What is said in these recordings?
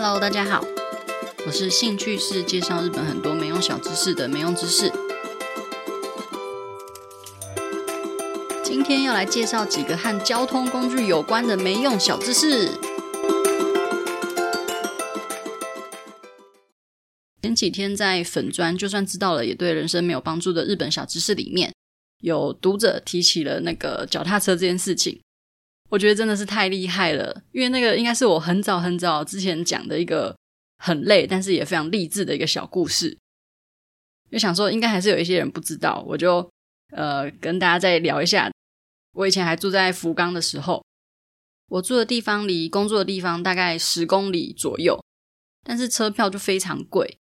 Hello，大家好，我是兴趣是介绍日本很多没用小知识的没用知识。今天要来介绍几个和交通工具有关的没用小知识。前几天在粉砖，就算知道了也对人生没有帮助的日本小知识里面，有读者提起了那个脚踏车这件事情。我觉得真的是太厉害了，因为那个应该是我很早很早之前讲的一个很累，但是也非常励志的一个小故事。就想说，应该还是有一些人不知道，我就呃跟大家再聊一下。我以前还住在福冈的时候，我住的地方离工作的地方大概十公里左右，但是车票就非常贵，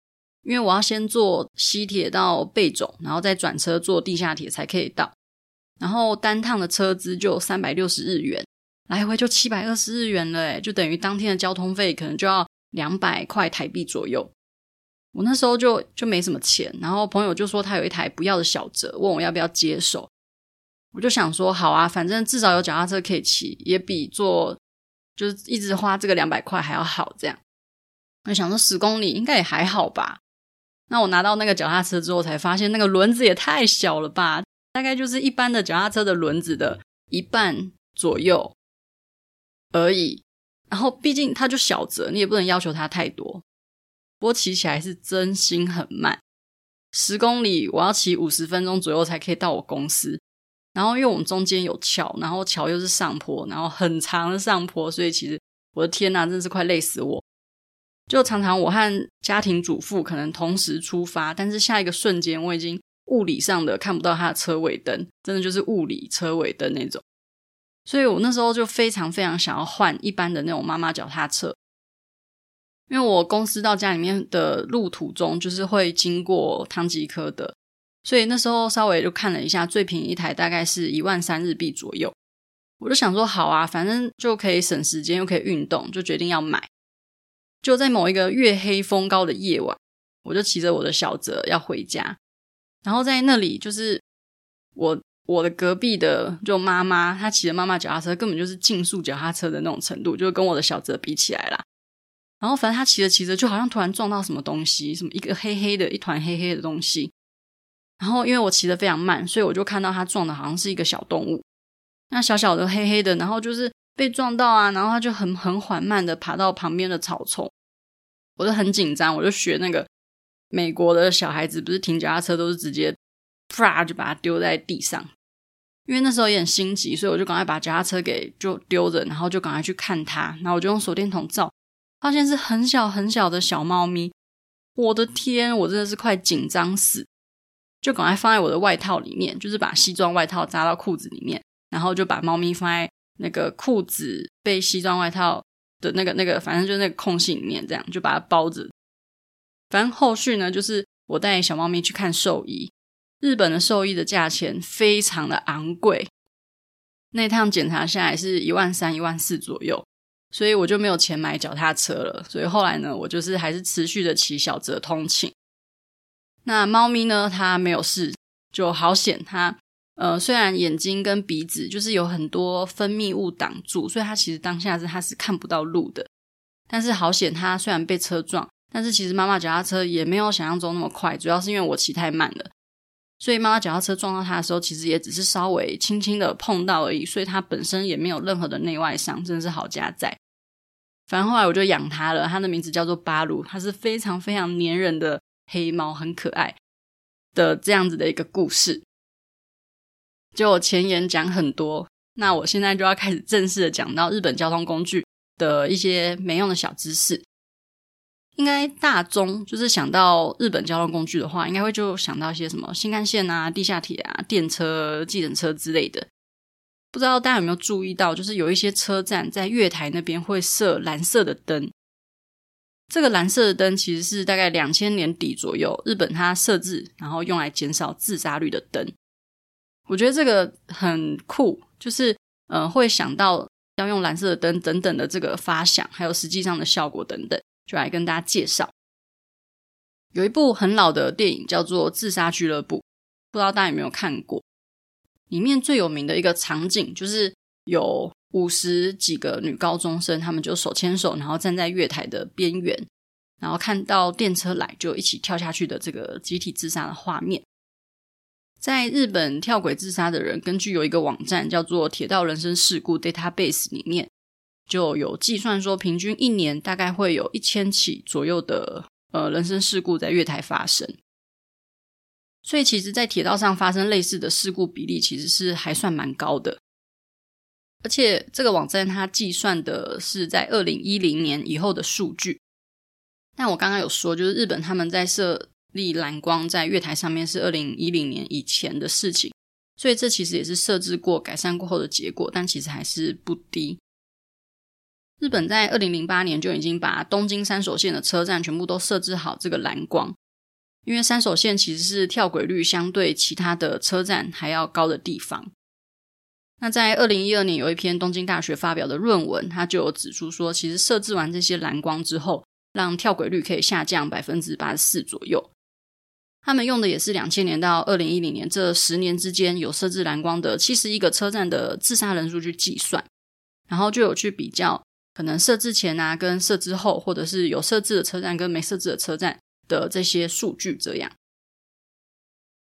因为我要先坐西铁到贝冢，然后再转车坐地下铁才可以到，然后单趟的车资就三百六十日元。来回就七百二十日元了，诶，就等于当天的交通费可能就要两百块台币左右。我那时候就就没什么钱，然后朋友就说他有一台不要的小折，问我要不要接手。我就想说好啊，反正至少有脚踏车可以骑，也比坐就是一直花这个两百块还要好。这样，我想说十公里应该也还好吧。那我拿到那个脚踏车之后，才发现那个轮子也太小了吧，大概就是一般的脚踏车的轮子的一半左右。而已，然后毕竟它就小折，你也不能要求它太多。不过骑起来是真心很慢，十公里我要骑五十分钟左右才可以到我公司。然后因为我们中间有桥，然后桥又是上坡，然后很长的上坡，所以其实我的天呐，真的是快累死我。就常常我和家庭主妇可能同时出发，但是下一个瞬间我已经物理上的看不到他的车尾灯，真的就是物理车尾灯那种。所以我那时候就非常非常想要换一般的那种妈妈脚踏车，因为我公司到家里面的路途中就是会经过汤吉诃德，所以那时候稍微就看了一下，最便宜一台大概是一万三日币左右。我就想说好啊，反正就可以省时间又可以运动，就决定要买。就在某一个月黑风高的夜晚，我就骑着我的小泽要回家，然后在那里就是我。我的隔壁的就妈妈，她骑的妈妈脚踏车根本就是竞速脚踏车的那种程度，就跟我的小泽比起来啦。然后反正她骑着骑着，就好像突然撞到什么东西，什么一个黑黑的一团黑黑的东西。然后因为我骑得非常慢，所以我就看到她撞的好像是一个小动物，那小小的黑黑的，然后就是被撞到啊，然后她就很很缓慢的爬到旁边的草丛，我就很紧张，我就学那个美国的小孩子，不是停脚踏车都是直接。啪！就把它丢在地上，因为那时候也很心急，所以我就赶快把脚踏车给就丢着，然后就赶快去看它。然后我就用手电筒照，发现是很小很小的小猫咪。我的天，我真的是快紧张死！就赶快放在我的外套里面，就是把西装外套扎到裤子里面，然后就把猫咪放在那个裤子被西装外套的那个那个，反正就是那个空隙里面，这样就把它包着。反正后续呢，就是我带小猫咪去看兽医。日本的兽医的价钱非常的昂贵，那趟检查下来是一万三、一万四左右，所以我就没有钱买脚踏车了。所以后来呢，我就是还是持续的骑小泽通勤。那猫咪呢，它没有事，就好险。它呃，虽然眼睛跟鼻子就是有很多分泌物挡住，所以它其实当下是它是看不到路的。但是好险，它虽然被车撞，但是其实妈妈脚踏车也没有想象中那么快，主要是因为我骑太慢了。所以妈妈脚踏车撞到它的时候，其实也只是稍微轻轻的碰到而已，所以它本身也没有任何的内外伤，真的是好家在。反正后来我就养它了，它的名字叫做巴鲁，它是非常非常粘人的黑猫，很可爱的这样子的一个故事。就我前言讲很多，那我现在就要开始正式的讲到日本交通工具的一些没用的小知识。应该大众就是想到日本交通工具的话，应该会就想到一些什么新干线啊、地下铁啊、电车、计程车之类的。不知道大家有没有注意到，就是有一些车站在月台那边会设蓝色的灯。这个蓝色的灯其实是大概两千年底左右日本它设置，然后用来减少自杀率的灯。我觉得这个很酷，就是呃会想到要用蓝色的灯等等的这个发想，还有实际上的效果等等。就来跟大家介绍，有一部很老的电影叫做《自杀俱乐部》，不知道大家有没有看过？里面最有名的一个场景就是有五十几个女高中生，她们就手牵手，然后站在月台的边缘，然后看到电车来就一起跳下去的这个集体自杀的画面。在日本跳轨自杀的人，根据有一个网站叫做“铁道人身事故 Database” 里面，就有计算说，平均一年大概会有一千起左右的呃人身事故在月台发生。所以，其实，在铁道上发生类似的事故比例，其实是还算蛮高的。而且，这个网站它计算的是在二零一零年以后的数据。但我刚刚有说，就是日本他们在设立蓝光在月台上面是二零一零年以前的事情，所以这其实也是设置过、改善过后的结果，但其实还是不低。日本在二零零八年就已经把东京三手线的车站全部都设置好这个蓝光，因为三手线其实是跳轨率相对其他的车站还要高的地方。那在二零一二年有一篇东京大学发表的论文，它就有指出说，其实设置完这些蓝光之后，让跳轨率可以下降百分之八十四左右。他们用的也是两千年到二零一零年这十年之间有设置蓝光的七十一个车站的自杀人数去计算，然后就有去比较可能设置前啊跟设置后，或者是有设置的车站跟没设置的车站的这些数据。这样，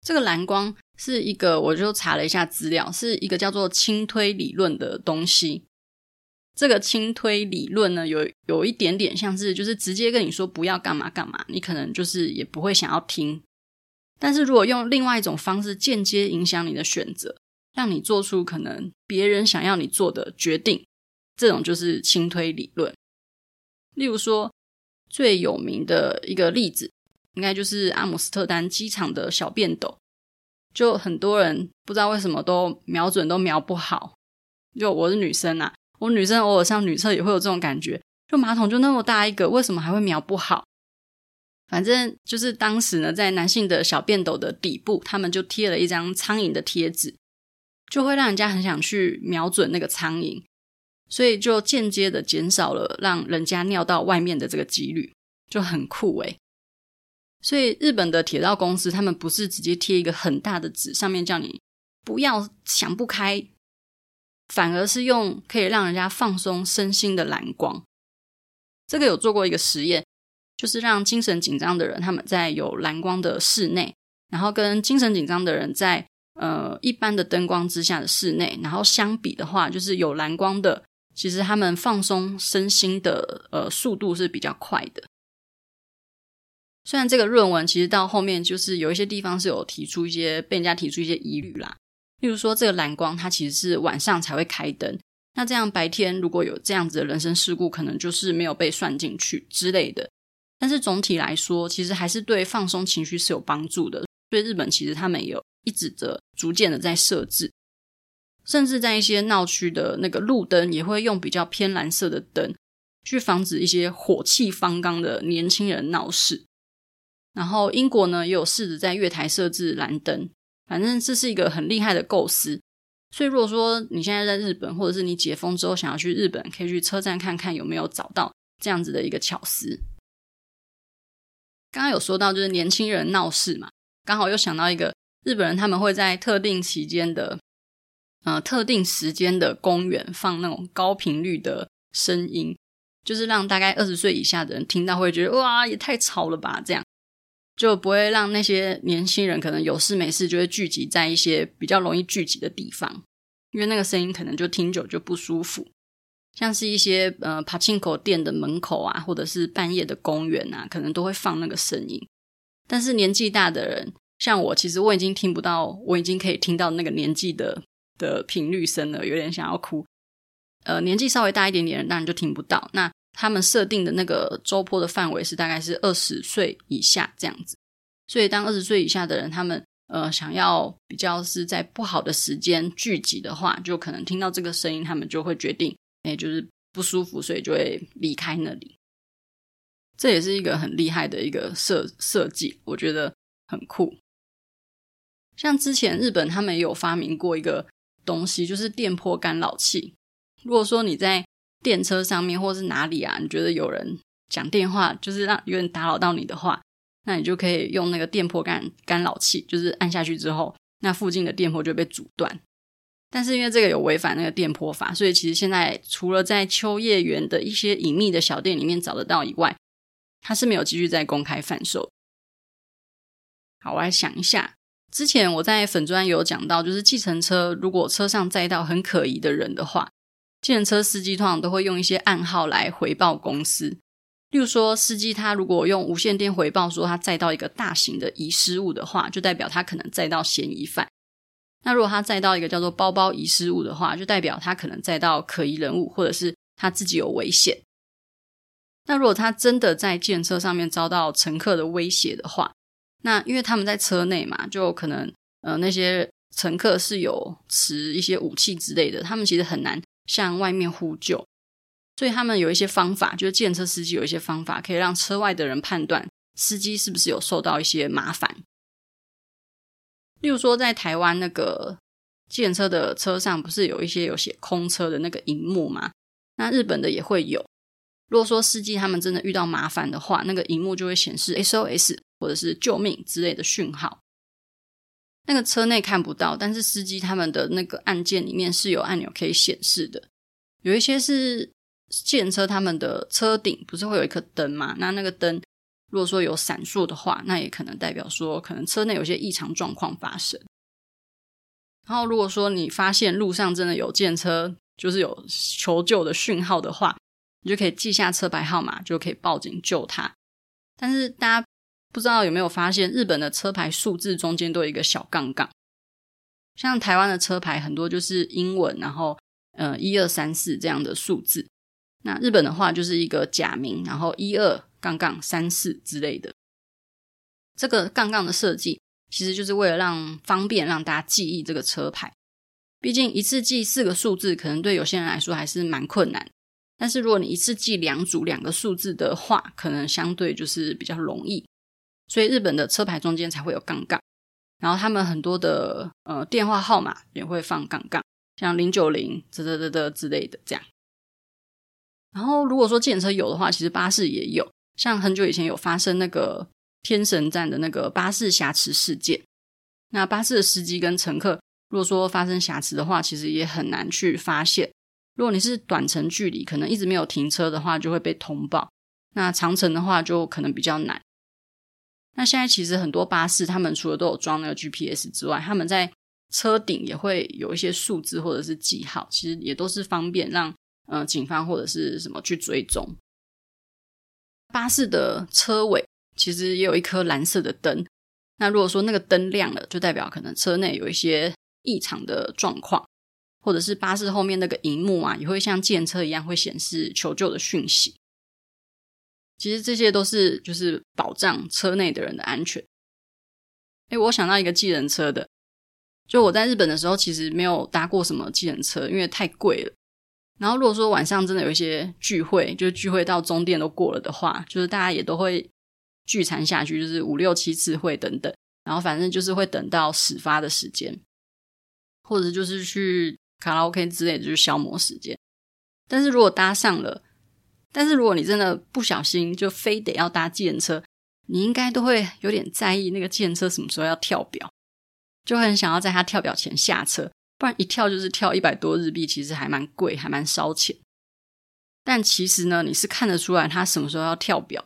这个蓝光是一个，我就查了一下资料，是一个叫做轻推理论的东西。这个轻推理论呢，有有一点点像是就是直接跟你说不要干嘛干嘛，你可能就是也不会想要听。但是如果用另外一种方式间接影响你的选择，让你做出可能别人想要你做的决定，这种就是轻推理论。例如说，最有名的一个例子，应该就是阿姆斯特丹机场的小便斗，就很多人不知道为什么都瞄准都瞄不好。就我是女生啊，我女生偶尔上女厕也会有这种感觉，就马桶就那么大一个，为什么还会瞄不好？反正就是当时呢，在男性的小便斗的底部，他们就贴了一张苍蝇的贴纸，就会让人家很想去瞄准那个苍蝇，所以就间接的减少了让人家尿到外面的这个几率，就很酷诶。所以日本的铁道公司，他们不是直接贴一个很大的纸，上面叫你不要想不开，反而是用可以让人家放松身心的蓝光。这个有做过一个实验。就是让精神紧张的人，他们在有蓝光的室内，然后跟精神紧张的人在呃一般的灯光之下的室内，然后相比的话，就是有蓝光的，其实他们放松身心的呃速度是比较快的。虽然这个论文其实到后面就是有一些地方是有提出一些被人家提出一些疑虑啦，例如说这个蓝光它其实是晚上才会开灯，那这样白天如果有这样子的人身事故，可能就是没有被算进去之类的。但是总体来说，其实还是对放松情绪是有帮助的。对日本，其实他们有一直的逐渐的在设置，甚至在一些闹区的那个路灯也会用比较偏蓝色的灯，去防止一些火气方刚的年轻人闹事。然后英国呢，也有试着在月台设置蓝灯，反正这是一个很厉害的构思。所以如果说你现在在日本，或者是你解封之后想要去日本，可以去车站看看有没有找到这样子的一个巧思。刚刚有说到，就是年轻人闹事嘛，刚好又想到一个日本人，他们会在特定期间的，呃，特定时间的公园放那种高频率的声音，就是让大概二十岁以下的人听到会觉得哇，也太吵了吧，这样就不会让那些年轻人可能有事没事就会聚集在一些比较容易聚集的地方，因为那个声音可能就听久就不舒服。像是一些呃柏青口店的门口啊，或者是半夜的公园啊，可能都会放那个声音。但是年纪大的人，像我，其实我已经听不到，我已经可以听到那个年纪的的频率声了，有点想要哭。呃，年纪稍微大一点点的人，当然就听不到。那他们设定的那个周波的范围是大概是二十岁以下这样子。所以当二十岁以下的人，他们呃想要比较是在不好的时间聚集的话，就可能听到这个声音，他们就会决定。哎，就是不舒服，所以就会离开那里。这也是一个很厉害的一个设设计，我觉得很酷。像之前日本他们也有发明过一个东西，就是电波干扰器。如果说你在电车上面或是哪里啊，你觉得有人讲电话，就是让有人打扰到你的话，那你就可以用那个电波干干扰器，就是按下去之后，那附近的电波就被阻断。但是因为这个有违反那个电波法，所以其实现在除了在秋叶原的一些隐秘的小店里面找得到以外，它是没有继续在公开贩售。好，我来想一下，之前我在粉专有讲到，就是计程车如果车上载到很可疑的人的话，计程车司机通常都会用一些暗号来回报公司。例如说，司机他如果用无线电回报说他载到一个大型的遗失物的话，就代表他可能载到嫌疑犯。那如果他载到一个叫做包包遗失物的话，就代表他可能载到可疑人物，或者是他自己有危险。那如果他真的在计程车上面遭到乘客的威胁的话，那因为他们在车内嘛，就可能呃那些乘客是有持一些武器之类的，他们其实很难向外面呼救，所以他们有一些方法，就是计程车司机有一些方法可以让车外的人判断司机是不是有受到一些麻烦。例如说，在台湾那个建车的车上，不是有一些有写空车的那个荧幕吗？那日本的也会有。如果说司机他们真的遇到麻烦的话，那个荧幕就会显示 SOS 或者是救命之类的讯号。那个车内看不到，但是司机他们的那个按键里面是有按钮可以显示的。有一些是计程车他们的车顶不是会有一颗灯吗？那那个灯。如果说有闪烁的话，那也可能代表说，可能车内有些异常状况发生。然后，如果说你发现路上真的有计程车，就是有求救的讯号的话，你就可以记下车牌号码，就可以报警救他。但是大家不知道有没有发现，日本的车牌数字中间都有一个小杠杠，像台湾的车牌很多就是英文，然后呃一二三四这样的数字。那日本的话就是一个假名，然后一二。杠杠三四之类的，这个杠杠的设计其实就是为了让方便让大家记忆这个车牌。毕竟一次记四个数字，可能对有些人来说还是蛮困难。但是如果你一次记两组两个数字的话，可能相对就是比较容易。所以日本的车牌中间才会有杠杠，然后他们很多的呃电话号码也会放杠杠，像零九零、嘚嘚嘚嘚之类的这样。然后如果说计程车有的话，其实巴士也有。像很久以前有发生那个天神站的那个巴士瑕疵事件，那巴士的司机跟乘客，如果说发生瑕疵的话，其实也很难去发现。如果你是短程距离，可能一直没有停车的话，就会被通报；那长程的话，就可能比较难。那现在其实很多巴士，他们除了都有装那个 GPS 之外，他们在车顶也会有一些数字或者是记号，其实也都是方便让呃警方或者是什么去追踪。巴士的车尾其实也有一颗蓝色的灯，那如果说那个灯亮了，就代表可能车内有一些异常的状况，或者是巴士后面那个荧幕啊，也会像计程车一样会显示求救的讯息。其实这些都是就是保障车内的人的安全。诶，我想到一个计程车的，就我在日本的时候，其实没有搭过什么计程车，因为太贵了。然后，如果说晚上真的有一些聚会，就是聚会到终电都过了的话，就是大家也都会聚餐下去，就是五六七次会等等。然后反正就是会等到始发的时间，或者就是去卡拉 OK 之类的，就是消磨时间。但是如果搭上了，但是如果你真的不小心就非得要搭计程车，你应该都会有点在意那个计程车什么时候要跳表，就很想要在他跳表前下车。不然一跳就是跳一百多日币，其实还蛮贵，还蛮烧钱。但其实呢，你是看得出来他什么时候要跳表。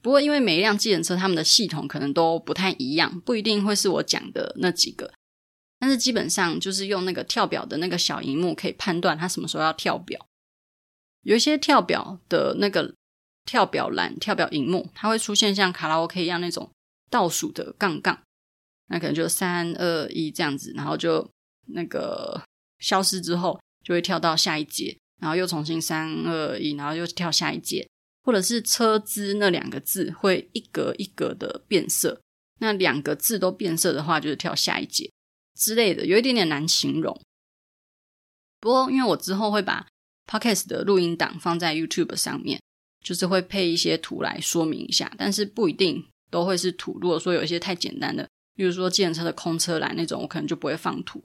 不过因为每一辆计程车他们的系统可能都不太一样，不一定会是我讲的那几个。但是基本上就是用那个跳表的那个小荧幕可以判断他什么时候要跳表。有一些跳表的那个跳表栏、跳表荧幕，它会出现像卡拉 OK 一样那种倒数的杠杠，那可能就三二一这样子，然后就。那个消失之后，就会跳到下一节，然后又重新三二一，然后又跳下一节，或者是车资那两个字会一格一格的变色，那两个字都变色的话，就是跳下一节之类的，有一点点难形容。不过，因为我之后会把 Podcast 的录音档放在 YouTube 上面，就是会配一些图来说明一下，但是不一定都会是图。如果说有一些太简单的，比如说计程车的空车栏那种，我可能就不会放图。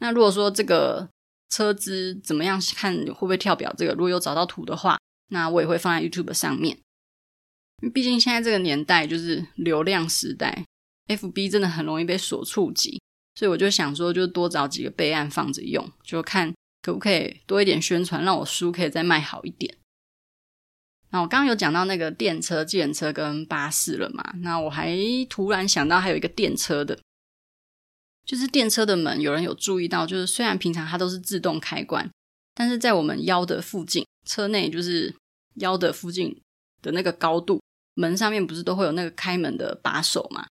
那如果说这个车资怎么样看会不会跳表？这个如果有找到图的话，那我也会放在 YouTube 上面。毕竟现在这个年代就是流量时代，FB 真的很容易被锁触及。所以我就想说，就多找几个备案放着用，就看可不可以多一点宣传，让我书可以再卖好一点。那我刚刚有讲到那个电车、计程车跟巴士了嘛？那我还突然想到还有一个电车的，就是电车的门，有人有注意到，就是虽然平常它都是自动开关，但是在我们腰的附近，车内就是腰的附近的那个高度，门上面不是都会有那个开门的把手嘛？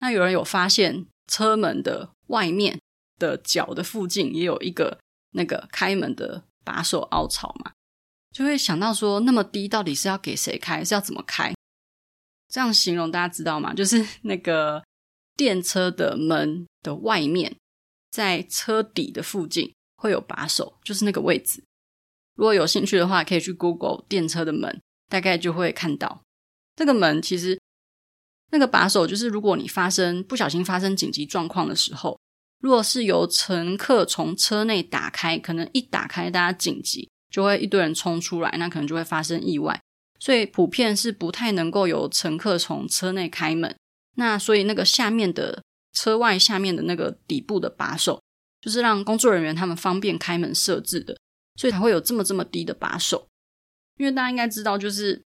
那有人有发现车门的外面的脚的附近也有一个那个开门的把手凹槽嘛？就会想到说，那么低到底是要给谁开？是要怎么开？这样形容大家知道吗？就是 那个电车的门的外面，在车底的附近会有把手，就是那个位置。如果有兴趣的话，可以去 Google 电车的门，大概就会看到这个门。其实那个把手就是，如果你发生不小心发生紧急状况的时候，如果是由乘客从车内打开，可能一打开大家紧急。就会一堆人冲出来，那可能就会发生意外，所以普遍是不太能够有乘客从车内开门。那所以那个下面的车外下面的那个底部的把手，就是让工作人员他们方便开门设置的，所以才会有这么这么低的把手。因为大家应该知道，就是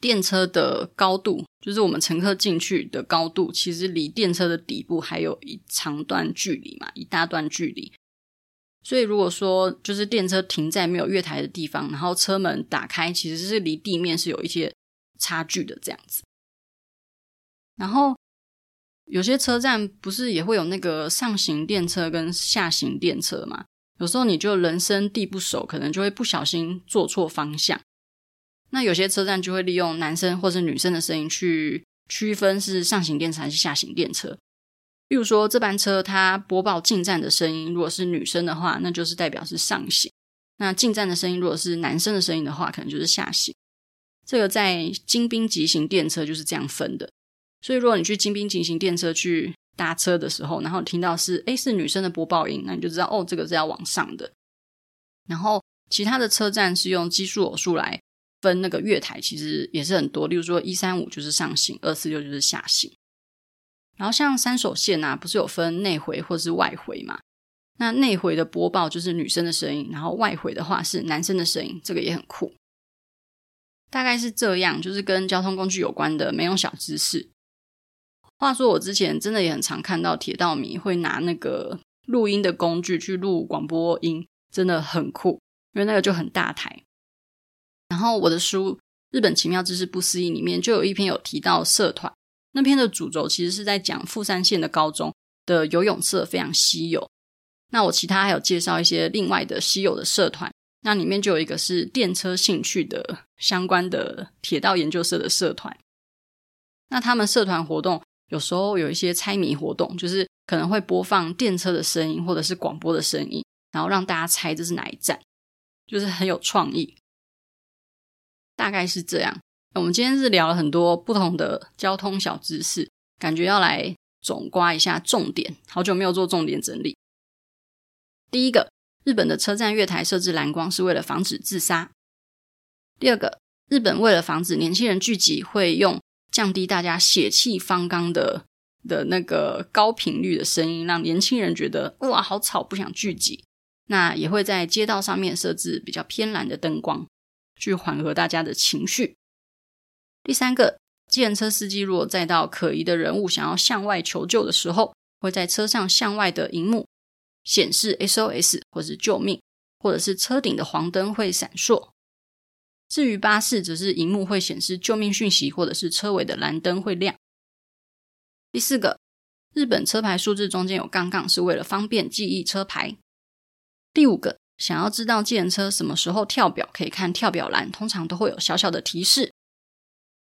电车的高度，就是我们乘客进去的高度，其实离电车的底部还有一长段距离嘛，一大段距离。所以，如果说就是电车停在没有月台的地方，然后车门打开，其实是离地面是有一些差距的这样子。然后，有些车站不是也会有那个上行电车跟下行电车嘛？有时候你就人生地不熟，可能就会不小心坐错方向。那有些车站就会利用男生或者女生的声音去区分是上行电车还是下行电车。比如说，这班车它播报进站的声音，如果是女生的话，那就是代表是上行；那进站的声音如果是男生的声音的话，可能就是下行。这个在京滨急行电车就是这样分的。所以，如果你去京滨急行电车去搭车的时候，然后听到是诶是女生的播报音，那你就知道哦，这个是要往上的。然后，其他的车站是用奇数偶数来分那个月台，其实也是很多。例如说，一三五就是上行，二四六就是下行。然后像三手线啊，不是有分内回或是外回嘛？那内回的播报就是女生的声音，然后外回的话是男生的声音，这个也很酷。大概是这样，就是跟交通工具有关的没用小知识。话说我之前真的也很常看到铁道迷会拿那个录音的工具去录广播音，真的很酷，因为那个就很大台。然后我的书《日本奇妙知识不思议》里面就有一篇有提到社团。那篇的主轴其实是在讲富山县的高中的游泳社非常稀有。那我其他还有介绍一些另外的稀有的社团，那里面就有一个是电车兴趣的相关的铁道研究社的社团。那他们社团活动有时候有一些猜谜活动，就是可能会播放电车的声音或者是广播的声音，然后让大家猜这是哪一站，就是很有创意。大概是这样。我们今天是聊了很多不同的交通小知识，感觉要来总刮一下重点。好久没有做重点整理。第一个，日本的车站月台设置蓝光是为了防止自杀。第二个，日本为了防止年轻人聚集，会用降低大家血气方刚的的那个高频率的声音，让年轻人觉得哇好吵，不想聚集。那也会在街道上面设置比较偏蓝的灯光，去缓和大家的情绪。第三个，计程车司机如果载到可疑的人物，想要向外求救的时候，会在车上向外的荧幕显示 SOS 或是救命，或者是车顶的黄灯会闪烁。至于巴士，则是荧幕会显示救命讯息，或者是车尾的蓝灯会亮。第四个，日本车牌数字中间有杠杠，是为了方便记忆车牌。第五个，想要知道计程车什么时候跳表，可以看跳表栏，通常都会有小小的提示。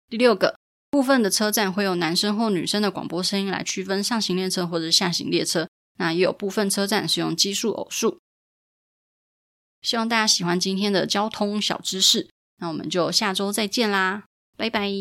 第六个，部分的车站会用男生或女生的广播声音来区分上行列车或者下行列车，那也有部分车站使用奇数偶数。希望大家喜欢今天的交通小知识，那我们就下周再见啦，拜拜。